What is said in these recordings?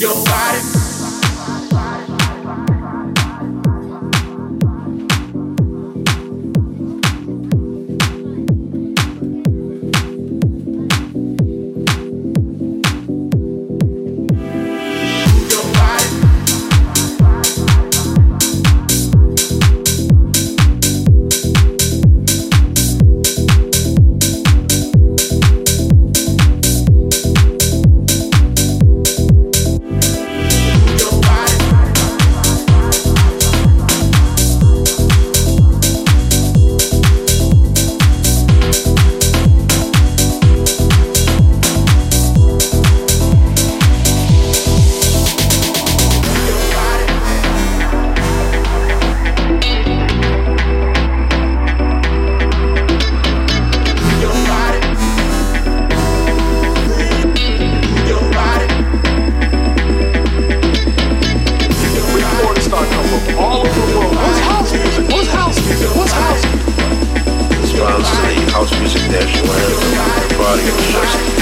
your body. Music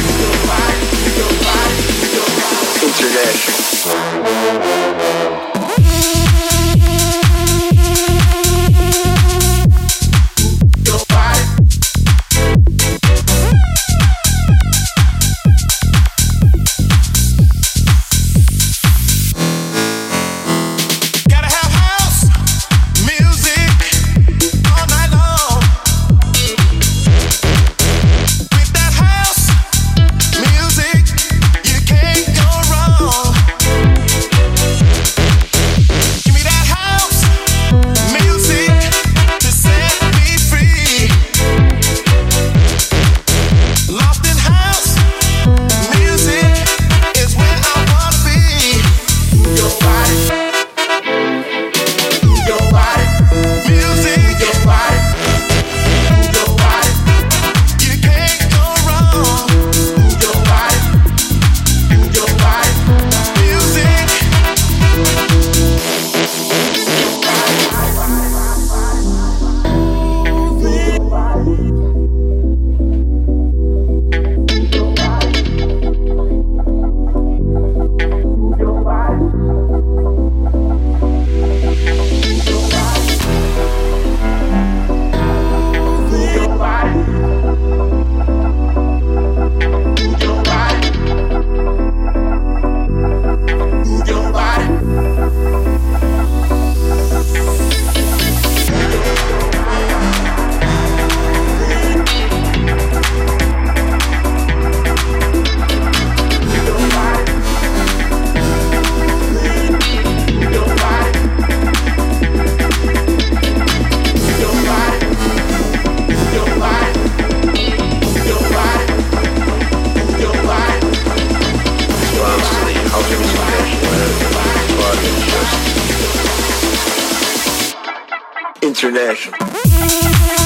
Selection.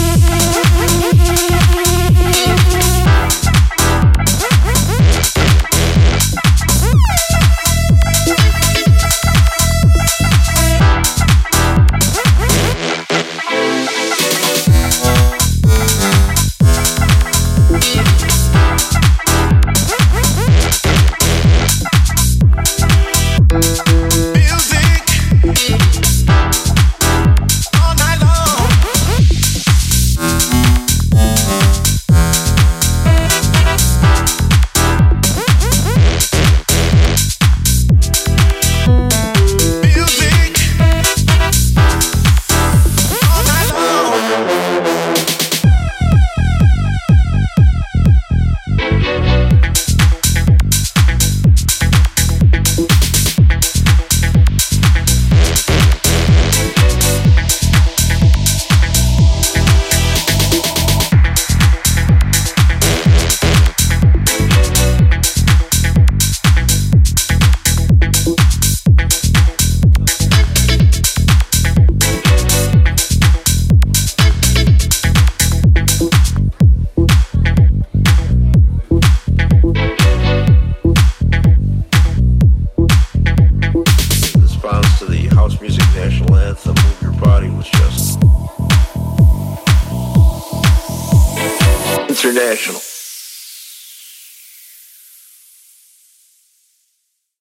International.